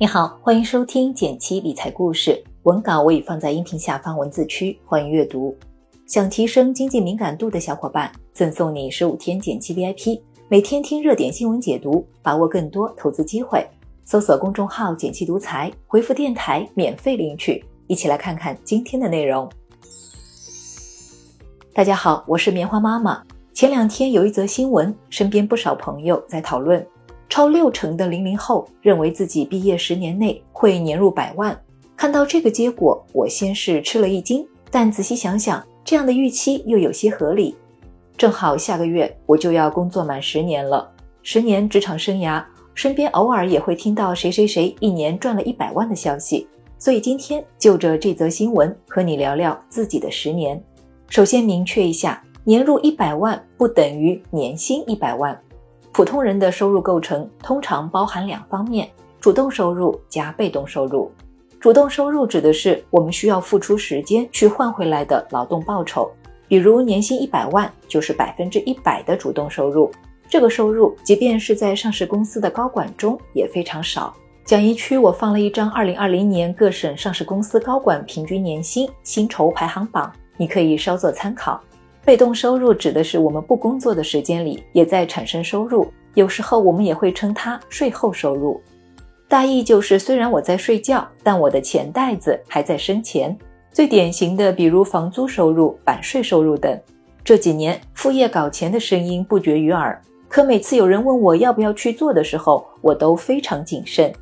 你好，欢迎收听简七理财故事，文稿我已放在音频下方文字区，欢迎阅读。想提升经济敏感度的小伙伴，赠送你十五天简七 VIP，每天听热点新闻解读，把握更多投资机会。搜索公众号“简七独裁，回复“电台”免费领取。一起来看看今天的内容。大家好，我是棉花妈妈。前两天有一则新闻，身边不少朋友在讨论。超六成的零零后认为自己毕业十年内会年入百万。看到这个结果，我先是吃了一惊，但仔细想想，这样的预期又有些合理。正好下个月我就要工作满十年了，十年职场生涯，身边偶尔也会听到谁谁谁一年赚了一百万的消息。所以今天就着这则新闻和你聊聊自己的十年。首先明确一下，年入一百万不等于年薪一百万。普通人的收入构成通常包含两方面：主动收入加被动收入。主动收入指的是我们需要付出时间去换回来的劳动报酬，比如年薪一百万就是百分之一百的主动收入。这个收入即便是在上市公司的高管中也非常少。讲义区我放了一张二零二零年各省上市公司高管平均年薪薪酬排行榜，你可以稍作参考。被动收入指的是我们不工作的时间里也在产生收入，有时候我们也会称它税后收入。大意就是虽然我在睡觉，但我的钱袋子还在生钱。最典型的，比如房租收入、版税收入等。这几年副业搞钱的声音不绝于耳，可每次有人问我要不要去做的时候，我都非常谨慎，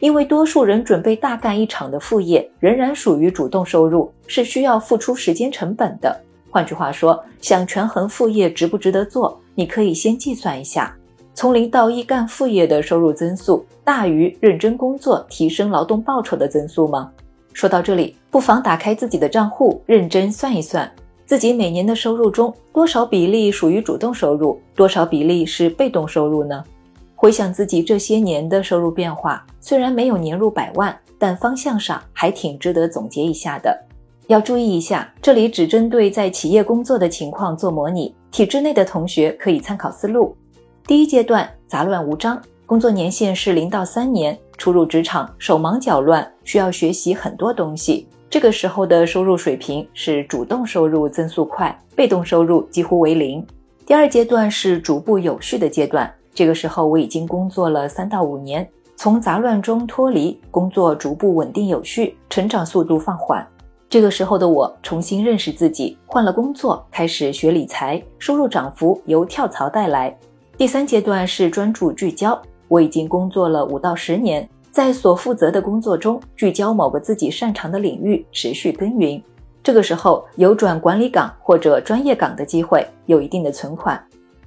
因为多数人准备大干一场的副业仍然属于主动收入，是需要付出时间成本的。换句话说，想权衡副业值不值得做，你可以先计算一下，从零到一干副业的收入增速大于认真工作提升劳动报酬的增速吗？说到这里，不妨打开自己的账户，认真算一算，自己每年的收入中多少比例属于主动收入，多少比例是被动收入呢？回想自己这些年的收入变化，虽然没有年入百万，但方向上还挺值得总结一下的。要注意一下，这里只针对在企业工作的情况做模拟，体制内的同学可以参考思路。第一阶段杂乱无章，工作年限是零到三年，初入职场，手忙脚乱，需要学习很多东西。这个时候的收入水平是主动收入增速快，被动收入几乎为零。第二阶段是逐步有序的阶段，这个时候我已经工作了三到五年，从杂乱中脱离，工作逐步稳定有序，成长速度放缓。这个时候的我重新认识自己，换了工作，开始学理财，收入涨幅由跳槽带来。第三阶段是专注聚焦，我已经工作了五到十年，在所负责的工作中聚焦某个自己擅长的领域，持续耕耘。这个时候有转管理岗或者专业岗的机会，有一定的存款。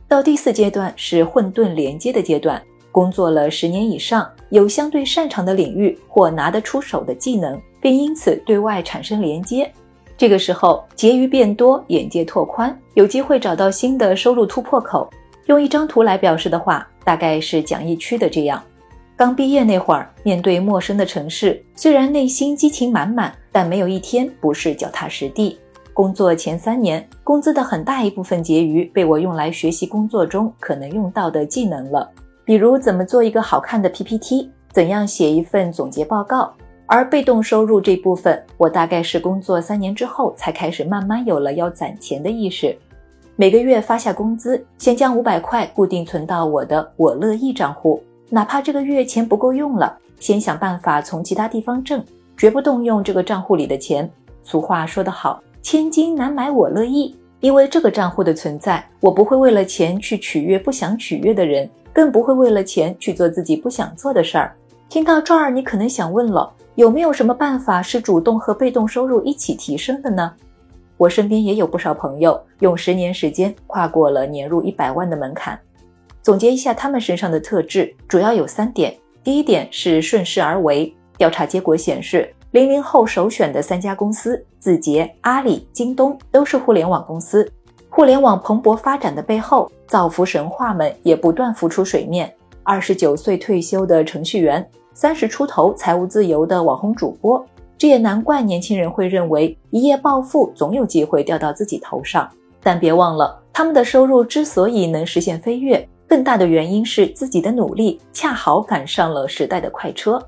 到第四阶段是混沌连接的阶段，工作了十年以上，有相对擅长的领域或拿得出手的技能。并因此对外产生连接，这个时候结余变多，眼界拓宽，有机会找到新的收入突破口。用一张图来表示的话，大概是讲义区的这样：刚毕业那会儿，面对陌生的城市，虽然内心激情满满，但没有一天不是脚踏实地。工作前三年，工资的很大一部分结余被我用来学习工作中可能用到的技能了，比如怎么做一个好看的 PPT，怎样写一份总结报告。而被动收入这部分，我大概是工作三年之后才开始慢慢有了要攒钱的意识。每个月发下工资，先将五百块固定存到我的我乐意账户，哪怕这个月钱不够用了，先想办法从其他地方挣，绝不动用这个账户里的钱。俗话说得好，千金难买我乐意。因为这个账户的存在，我不会为了钱去取悦不想取悦的人，更不会为了钱去做自己不想做的事儿。听到这儿，你可能想问了。有没有什么办法是主动和被动收入一起提升的呢？我身边也有不少朋友用十年时间跨过了年入一百万的门槛。总结一下他们身上的特质，主要有三点。第一点是顺势而为。调查结果显示，零零后首选的三家公司——字节、阿里、京东，都是互联网公司。互联网蓬勃发展的背后，造福神话们也不断浮出水面。二十九岁退休的程序员。三十出头财务自由的网红主播，这也难怪年轻人会认为一夜暴富总有机会掉到自己头上。但别忘了，他们的收入之所以能实现飞跃，更大的原因是自己的努力恰好赶上了时代的快车。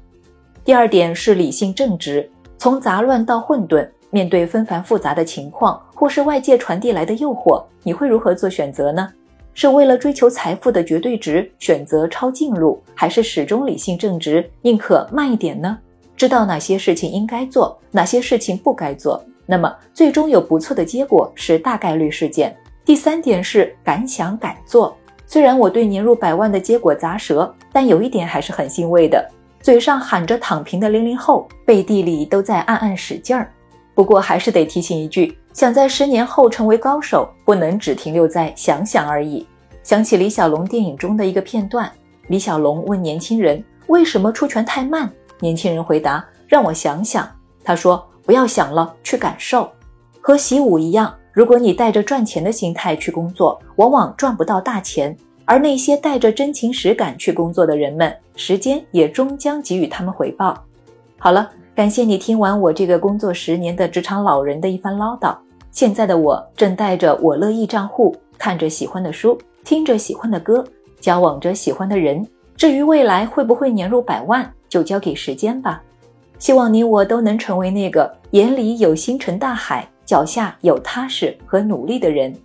第二点是理性正直，从杂乱到混沌，面对纷繁复杂的情况或是外界传递来的诱惑，你会如何做选择呢？是为了追求财富的绝对值选择抄近路，还是始终理性正直，宁可慢一点呢？知道哪些事情应该做，哪些事情不该做，那么最终有不错的结果是大概率事件。第三点是敢想敢做。虽然我对年入百万的结果咂舌，但有一点还是很欣慰的：嘴上喊着躺平的零零后，背地里都在暗暗使劲儿。不过还是得提醒一句。想在十年后成为高手，不能只停留在想想而已。想起李小龙电影中的一个片段，李小龙问年轻人为什么出拳太慢，年轻人回答：“让我想想。”他说：“不要想了，去感受。”和习武一样，如果你带着赚钱的心态去工作，往往赚不到大钱；而那些带着真情实感去工作的人们，时间也终将给予他们回报。好了。感谢你听完我这个工作十年的职场老人的一番唠叨。现在的我正带着我乐意账户，看着喜欢的书，听着喜欢的歌，交往着喜欢的人。至于未来会不会年入百万，就交给时间吧。希望你我都能成为那个眼里有星辰大海，脚下有踏实和努力的人。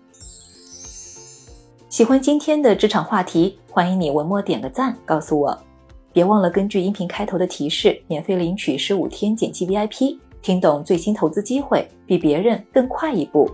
喜欢今天的职场话题，欢迎你文末点个赞，告诉我。别忘了根据音频开头的提示，免费领取十五天剪辑 VIP，听懂最新投资机会，比别人更快一步。